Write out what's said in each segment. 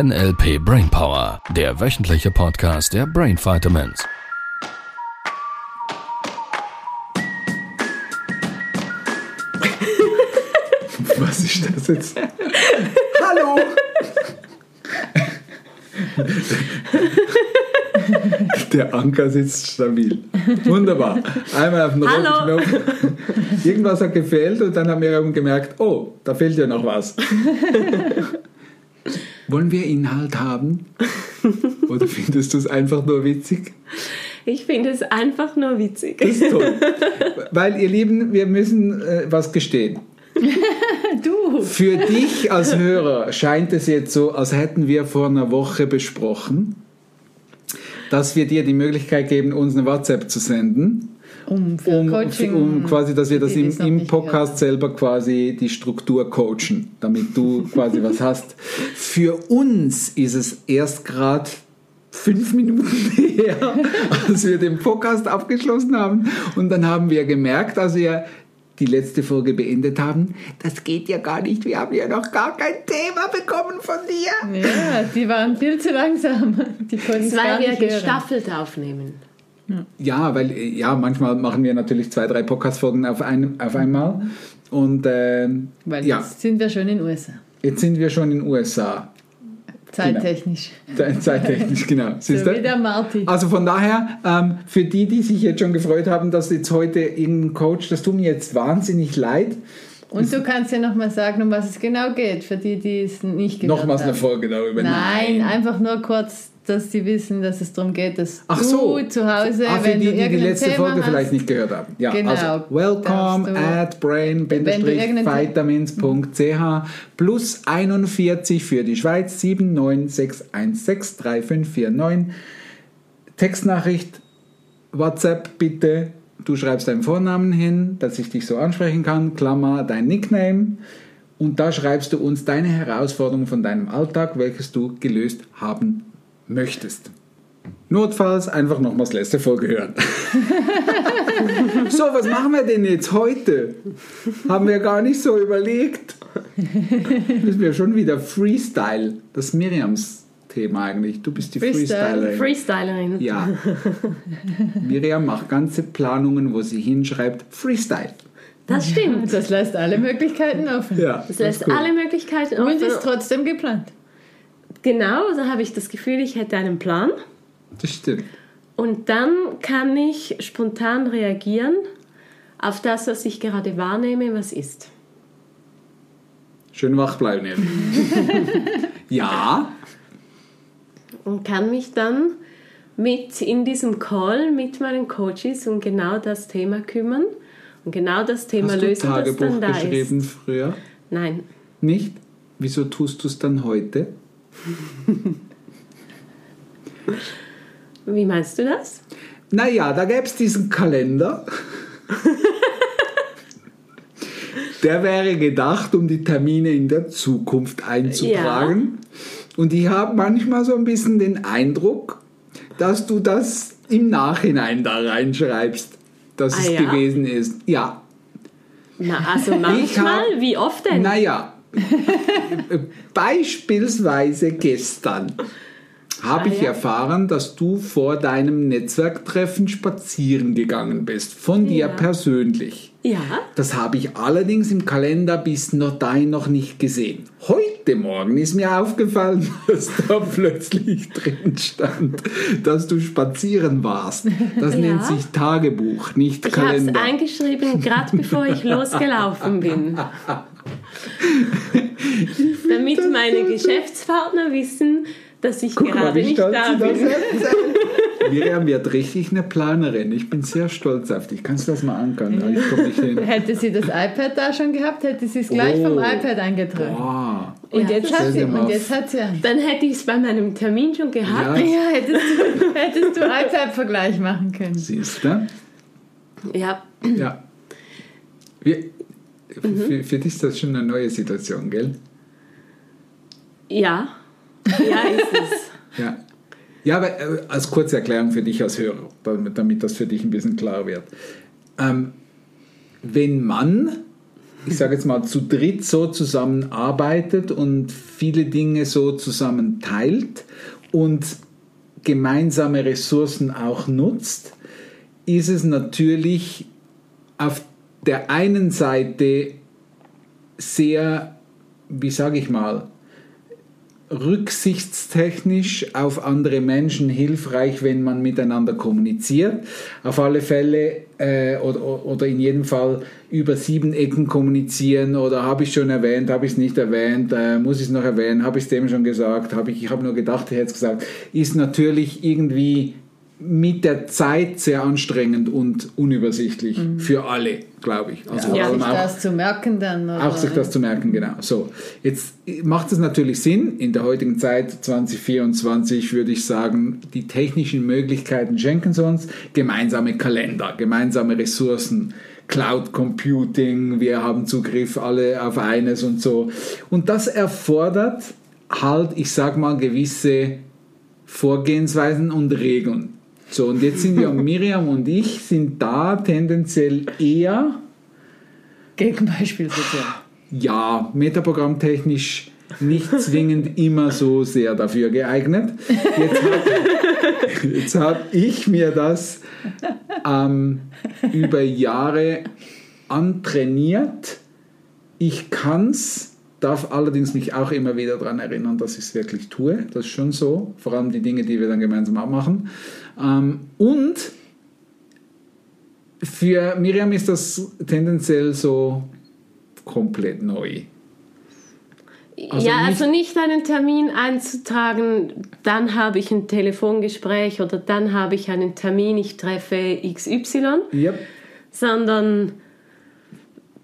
NLP Brainpower, der wöchentliche Podcast der Brain Vitamins. Was ist das jetzt? Hallo! Der Anker sitzt stabil. Wunderbar. Einmal auf den roten Hallo. Knopf. Irgendwas hat gefehlt und dann haben wir gemerkt, oh, da fehlt ja noch was. Wollen wir Inhalt haben? Oder findest du es einfach nur witzig? Ich finde es einfach nur witzig. Das ist toll. Weil, ihr Lieben, wir müssen äh, was gestehen. Du! Für dich als Hörer scheint es jetzt so, als hätten wir vor einer Woche besprochen, dass wir dir die Möglichkeit geben, uns eine WhatsApp zu senden, Um, für um, Coaching. um quasi, dass wir das im, im Podcast selber quasi die Struktur coachen, damit du quasi was hast. Für uns ist es erst gerade fünf Minuten her, als wir den Podcast abgeschlossen haben. Und dann haben wir gemerkt, als wir die letzte Folge beendet haben, das geht ja gar nicht. Wir haben ja noch gar kein Thema bekommen von dir. Ja, die waren viel zu langsam. Die konnten Weil wir nicht hören. gestaffelt aufnehmen. Ja, weil äh, ja, manchmal machen wir natürlich zwei, drei Podcast-Folgen auf, ein, auf einmal. Und ähm, Weil ja, jetzt sind wir schon in den USA. jetzt sind wir schon in den USA. Zeittechnisch. Ze- Zeittechnisch, genau. Siehst So der Marty. Also von daher, ähm, für die, die sich jetzt schon gefreut haben, dass jetzt heute irgendein Coach, das tut mir jetzt wahnsinnig leid. Und du kannst ja nochmal sagen, um was es genau geht, für die, die es nicht gehört Nochmals haben. eine Folge darüber. Nein, einfach nur kurz, dass die wissen, dass es darum geht, dass Ach du so. zu Hause, für wenn die, du die die letzte Thema Folge hast, vielleicht nicht gehört haben. Ja, Genau. also welcome at brain-vitamins.ch plus 41 für die Schweiz 7961635449. Textnachricht, WhatsApp bitte. Du schreibst deinen Vornamen hin, dass ich dich so ansprechen kann, Klammer dein Nickname. Und da schreibst du uns deine Herausforderung von deinem Alltag, welches du gelöst haben möchtest. Notfalls einfach nochmals letzte Folge hören. so, was machen wir denn jetzt heute? Haben wir gar nicht so überlegt. Müssen wir schon wieder Freestyle. Das ist Miriams Thema eigentlich. Du bist die Freestyle. Freestylerin. Freestylerin. Ja. Miriam macht ganze Planungen, wo sie hinschreibt Freestyle. Das stimmt. Das lässt alle Möglichkeiten offen. Ja, Das lässt ist cool. alle Möglichkeiten Und ist offen. trotzdem geplant. Genau, so habe ich das Gefühl, ich hätte einen Plan. Das stimmt. Und dann kann ich spontan reagieren auf das, was ich gerade wahrnehme, was ist. Schön wach bleiben ja, Und kann mich dann mit in diesem Call mit meinen Coaches um genau das Thema kümmern und genau das Thema hast du lösen, das Tagebuch dann da geschrieben ist. früher? Nein. Nicht? Wieso tust du es dann heute? Wie meinst du das? Naja, da gäbe es diesen Kalender. Der wäre gedacht, um die Termine in der Zukunft einzutragen. Und ich habe manchmal so ein bisschen den Eindruck, dass du das im Nachhinein da reinschreibst, dass Ah, es ja? gewesen ist. Ja, Na, also manchmal, wie oft denn? naja, beispielsweise gestern habe ich erfahren, dass du vor deinem Netzwerktreffen spazieren gegangen bist, von dir Ja. persönlich. Ja, Das habe ich allerdings im Kalender bis noch dahin noch nicht gesehen. Heute Morgen ist mir aufgefallen, dass da plötzlich drin stand, dass du spazieren warst. Das Ja. nennt sich Tagebuch, nicht ich habe es Kalender. eingeschrieben, gerade bevor ich losgelaufen bin. Damit meine Geschäftspartner wissen, dass ich Guck mal, gerade wie nicht stolz da bin. Miriam wird richtig eine Planerin. Ich bin sehr stolz auf dich. Kannst du das mal ankern? Ich komme nicht hin. Hätte sie das iPad da schon gehabt, hätte sie es gleich Oh. vom iPad eingetragen. Boah. Und, Ja, jetzt hat sie, mal und jetzt hat sie. Dann hätte ich es bei meinem Termin schon gehabt. Ja. Ja, hättest du, hättest du iPad-Vergleich machen können. Siehst du? Ja. Ja. Wir, Mhm. für, für dich ist das schon eine neue Situation, gell? Ja. Ja, ist es. Ja. Ja, aber äh, als kurze Erklärung für dich als Hörer, damit, damit das für dich ein bisschen klar wird. Ähm, wenn man ich sage jetzt mal, zu dritt so zusammenarbeitet und viele Dinge so zusammen teilt und gemeinsame Ressourcen auch nutzt, ist es natürlich auf der einen Seite sehr, wie sage ich mal, rücksichtstechnisch auf andere Menschen hilfreich, wenn man miteinander kommuniziert. Auf alle Fälle äh, oder, oder in jedem Fall über sieben Ecken kommunizieren oder habe ich schon erwähnt, habe ich es nicht erwähnt, äh, muss ich es noch erwähnen, habe ich es dem schon gesagt, habe ich, ich habe nur gedacht, ich hätte es gesagt, ist natürlich irgendwie mit der Zeit sehr anstrengend und unübersichtlich mhm. für alle, glaube ich. Also ja, sich auch, das zu merken dann. Oder? Auch sich das zu merken, genau. So, jetzt macht es natürlich Sinn, in der heutigen Zeit 2024 würde ich sagen, die technischen Möglichkeiten schenken sie uns, gemeinsame Kalender, gemeinsame Ressourcen, Cloud Computing, wir haben Zugriff alle auf eines und so. Und das erfordert halt, ich sag mal, gewisse Vorgehensweisen und Regeln. So, und jetzt sind ja Miriam und ich sind da tendenziell eher Gegenbeispiel sozusagen. Ja, metaprogrammtechnisch nicht zwingend immer so sehr dafür geeignet. Jetzt habe hab ich mir das ähm, über Jahre antrainiert. Ich kann es, darf allerdings mich auch immer wieder daran erinnern, dass ich es wirklich tue. Das ist schon so, vor allem die Dinge, die wir dann gemeinsam auch machen. Ähm, und für Miriam ist das tendenziell so komplett neu. Also ja, nicht also nicht einen Termin einzutragen, dann habe ich ein Telefongespräch oder dann habe ich einen Termin, ich treffe XY, yep. sondern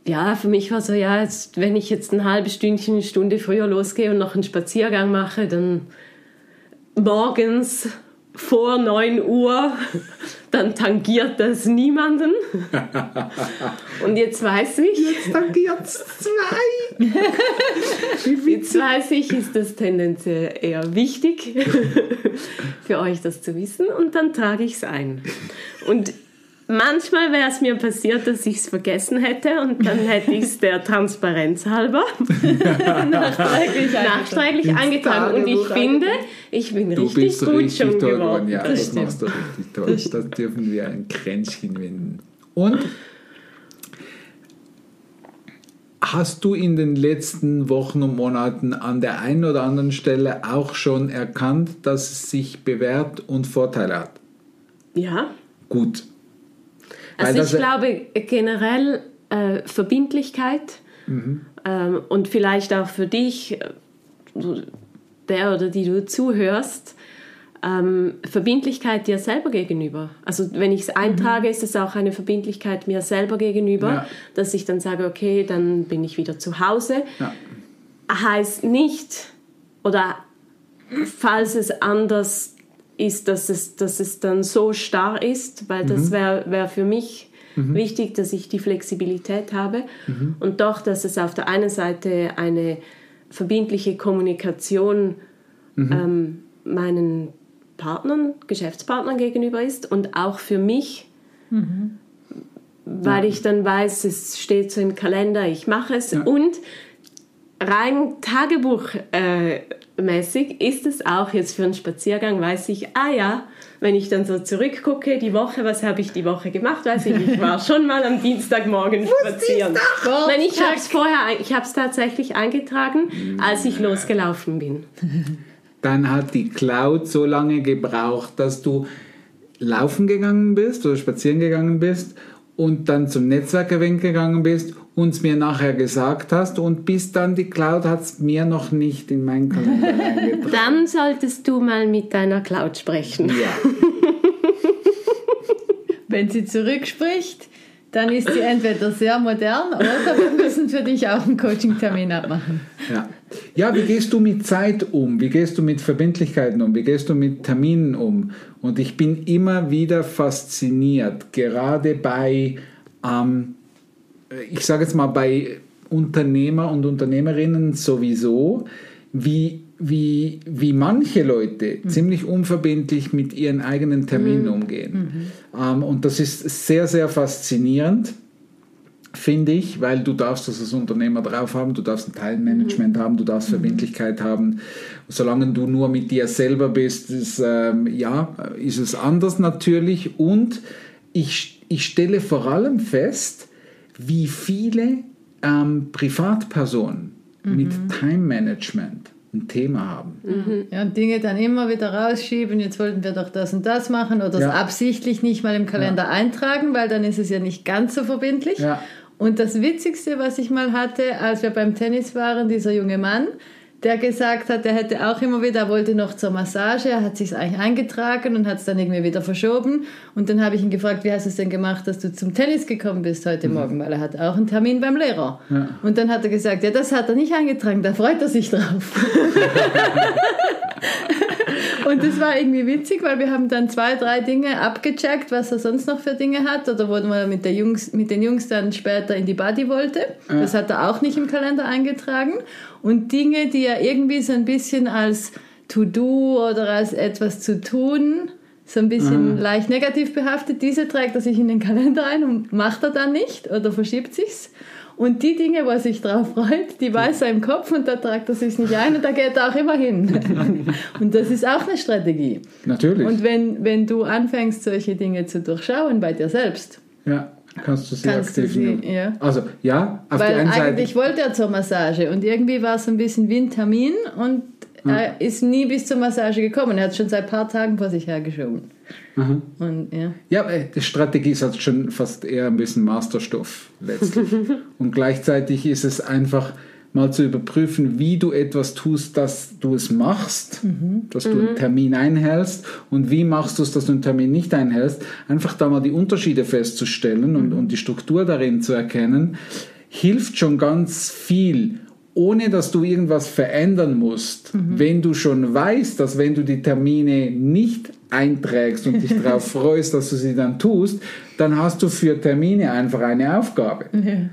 ja, für mich war so, ja, jetzt, wenn ich jetzt ein halbes Stündchen, eine Stunde früher losgehe und noch einen Spaziergang mache, dann morgens vor 9 Uhr, dann tangiert das niemanden. Und jetzt weiß ich. Jetzt tangiert es zwei. jetzt weiß ich, ist das tendenziell eher wichtig für euch das zu wissen und dann trage ich es ein. Und Manchmal wäre es mir passiert, dass ich es vergessen hätte und dann hätte ich es der Transparenz halber nachträglich, nachträglich angetragen. Und ich finde, ich bin du richtig gut richtig schon geworden. geworden. Ja, das, das machst du richtig toll. Das, das dürfen wir ein Kränzchen wenden. Und hast du in den letzten Wochen und Monaten an der einen oder anderen Stelle auch schon erkannt, dass es sich bewährt und Vorteile hat? Ja. Gut. Also ich glaube generell äh, Verbindlichkeit mhm. ähm, und vielleicht auch für dich, der oder die du zuhörst, ähm, Verbindlichkeit dir selber gegenüber. Also wenn ich es eintrage, mhm. ist es auch eine Verbindlichkeit mir selber gegenüber, ja. dass ich dann sage, okay, dann bin ich wieder zu Hause. Ja. Heißt nicht, oder falls es anders ist, dass es, dass es dann so starr ist, weil das mhm. wäre wär für mich mhm. wichtig, dass ich die Flexibilität habe mhm. und doch, dass es auf der einen Seite eine verbindliche Kommunikation mhm. ähm, meinen Partnern, Geschäftspartnern gegenüber ist und auch für mich, mhm. weil ja. ich dann weiß, es steht so im Kalender, ich mache es ja. und rein Tagebuch äh, mäßig. Ist es auch jetzt für einen Spaziergang, weiß ich, ah ja, wenn ich dann so zurückgucke, die Woche, was habe ich die Woche gemacht, weiß ich, ich war schon mal am Dienstagmorgen spazieren. Nein, ich habe es vorher, ich habe es tatsächlich eingetragen, als ich losgelaufen bin. Dann hat die Cloud so lange gebraucht, dass du laufen gegangen bist oder spazieren gegangen bist und dann zum Netzwerk-Event gegangen bist uns mir nachher gesagt hast und bis dann die Cloud hat es mir noch nicht in meinen Kalender eingetragen. Dann solltest du mal mit deiner Cloud sprechen. Ja. Wenn sie zurückspricht, dann ist sie entweder sehr modern oder wir müssen für dich auch einen Coaching-Termin abmachen. Ja. ja, wie gehst du mit Zeit um? Wie gehst du mit Verbindlichkeiten um? Wie gehst du mit Terminen um? Und ich bin immer wieder fasziniert, gerade bei ähm, ich sage jetzt mal bei Unternehmer und Unternehmerinnen sowieso, wie, wie, wie manche Leute mhm. ziemlich unverbindlich mit ihren eigenen Terminen mhm. umgehen. Mhm. Ähm, und das ist sehr, sehr faszinierend. finde ich, weil du darfst das als Unternehmer drauf haben, du darfst ein Teilmanagement mhm. haben, du darfst Verbindlichkeit mhm. haben. Solange du nur mit dir selber bist, ist, ähm, ja, ist es anders natürlich. Und ich, ich stelle vor allem fest, wie viele ähm, Privatpersonen mhm. mit Time Management ein Thema haben. Mhm. Ja, und Dinge dann immer wieder rausschieben, jetzt wollten wir doch das und das machen oder ja. es absichtlich nicht mal im Kalender ja. eintragen, weil dann ist es ja nicht ganz so verbindlich. Ja. Und das Witzigste, was ich mal hatte, als wir beim Tennis waren, dieser junge Mann, der gesagt hat, er hätte auch immer wieder, er wollte noch zur Massage, er hat sich eigentlich eingetragen und hat es dann irgendwie wieder verschoben. Und dann habe ich ihn gefragt, wie hast du es denn gemacht, dass du zum Tennis gekommen bist heute mhm. Morgen, weil er hat auch einen Termin beim Lehrer. Ja. Und dann hat er gesagt, ja, das hat er nicht eingetragen, da freut er sich drauf. Und das war irgendwie witzig, weil wir haben dann zwei, drei Dinge abgecheckt, was er sonst noch für Dinge hat. Oder wo er mit, der Jungs, mit den Jungs dann später in die Buddy wollte. Das hat er auch nicht im Kalender eingetragen. Und Dinge, die er irgendwie so ein bisschen als To-Do oder als etwas zu tun, so ein bisschen mhm. leicht negativ behaftet, diese trägt er sich in den Kalender ein und macht er dann nicht oder verschiebt sich's. Und die Dinge, wo er sich drauf freut, die weiß er im Kopf und da tragt er sich nicht ein und da geht er auch immer hin. und das ist auch eine Strategie. Natürlich. Und wenn, wenn du anfängst, solche Dinge zu durchschauen bei dir selbst, ja. Kannst du sie Kannst aktiv du sie, ja. Also ja, auf Weil die einen eigentlich Seite. wollte er zur Massage und irgendwie war es ein bisschen wie ein Termin und ja. er ist nie bis zur Massage gekommen. Er hat es schon seit ein paar Tagen vor sich hergeschoben. Mhm. Und, ja. ja, die Strategie ist halt schon fast eher ein bisschen Masterstoff letztlich. und gleichzeitig ist es einfach mal zu überprüfen, wie du etwas tust, dass du es machst, mhm. dass du mhm. einen Termin einhältst und wie machst du es, dass du einen Termin nicht einhältst. Einfach da mal die Unterschiede festzustellen mhm. und, und die Struktur darin zu erkennen, hilft schon ganz viel ohne dass du irgendwas verändern musst, mhm. wenn du schon weißt, dass wenn du die Termine nicht einträgst und dich darauf freust, dass du sie dann tust, dann hast du für Termine einfach eine Aufgabe. Ja.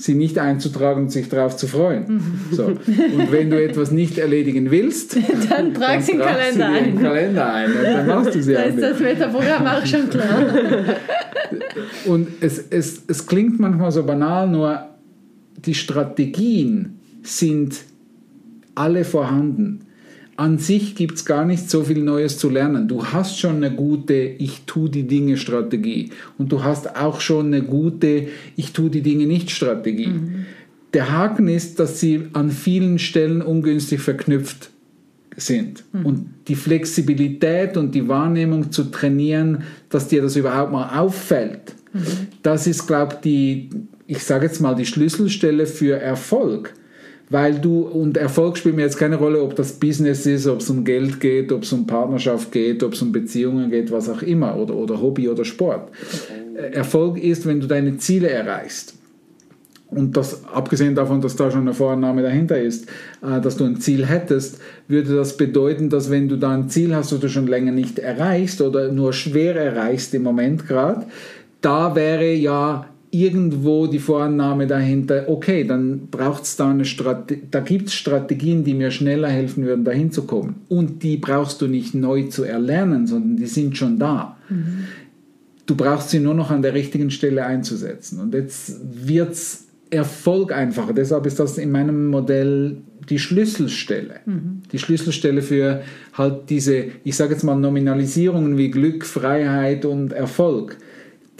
Sie nicht einzutragen und sich darauf zu freuen. Mhm. So. Und wenn du etwas nicht erledigen willst, dann trag sie in den Kalender ein. Kalender ein und dann machst du sie Da ist das Metaprogramm auch schon klar. Und es, es, es klingt manchmal so banal, nur die Strategien, sind alle vorhanden. An sich gibt es gar nicht so viel Neues zu lernen. Du hast schon eine gute Ich tue die Dinge Strategie und du hast auch schon eine gute Ich tue die Dinge nicht Strategie. Mhm. Der Haken ist, dass sie an vielen Stellen ungünstig verknüpft sind. Mhm. Und die Flexibilität und die Wahrnehmung zu trainieren, dass dir das überhaupt mal auffällt, mhm. das ist, glaube ich, die, ich sage jetzt mal, die Schlüsselstelle für Erfolg weil du, und Erfolg spielt mir jetzt keine Rolle, ob das Business ist, ob es um Geld geht, ob es um Partnerschaft geht, ob es um Beziehungen geht, was auch immer, oder, oder Hobby oder Sport. Okay. Erfolg ist, wenn du deine Ziele erreichst. Und das, abgesehen davon, dass da schon eine Vorannahme dahinter ist, äh, dass du ein Ziel hättest, würde das bedeuten, dass wenn du da ein Ziel hast, das du schon länger nicht erreichst oder nur schwer erreichst im Moment gerade, da wäre ja irgendwo die Vorannahme dahinter, okay, dann braucht es da eine Strategie, da gibt es Strategien, die mir schneller helfen würden, dahin zu kommen. Und die brauchst du nicht neu zu erlernen, sondern die sind schon da. Mhm. Du brauchst sie nur noch an der richtigen Stelle einzusetzen. Und jetzt wird es Erfolg einfacher. Deshalb ist das in meinem Modell die Schlüsselstelle. Mhm. Die Schlüsselstelle für halt diese, ich sage jetzt mal, Nominalisierungen wie Glück, Freiheit und Erfolg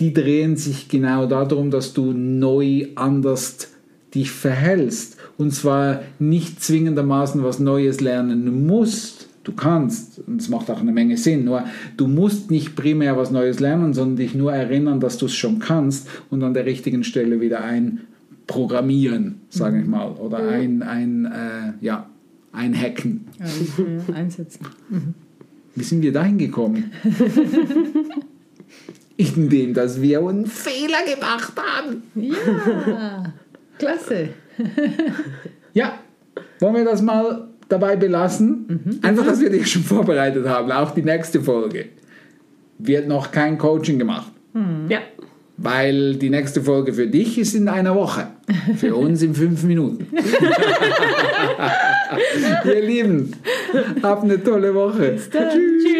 die drehen sich genau darum, dass du neu anders dich verhältst. Und zwar nicht zwingendermaßen was Neues lernen musst. Du kannst, und es macht auch eine Menge Sinn, nur du musst nicht primär was Neues lernen, sondern dich nur erinnern, dass du es schon kannst und an der richtigen Stelle wieder einprogrammieren, sage ich mhm. mal, oder ein, ein, äh, ja, einhacken. Ja, einsetzen. Mhm. Wie sind wir dahin gekommen? indem dass wir einen Fehler gemacht haben. Ja, klasse. ja, wollen wir das mal dabei belassen? Mhm. Einfach, dass wir dich schon vorbereitet haben. Auch die nächste Folge wird noch kein Coaching gemacht. Mhm. Ja. Weil die nächste Folge für dich ist in einer Woche. Für uns in fünf Minuten. Ihr Lieben, habt eine tolle Woche. Tschüss. Tschüss.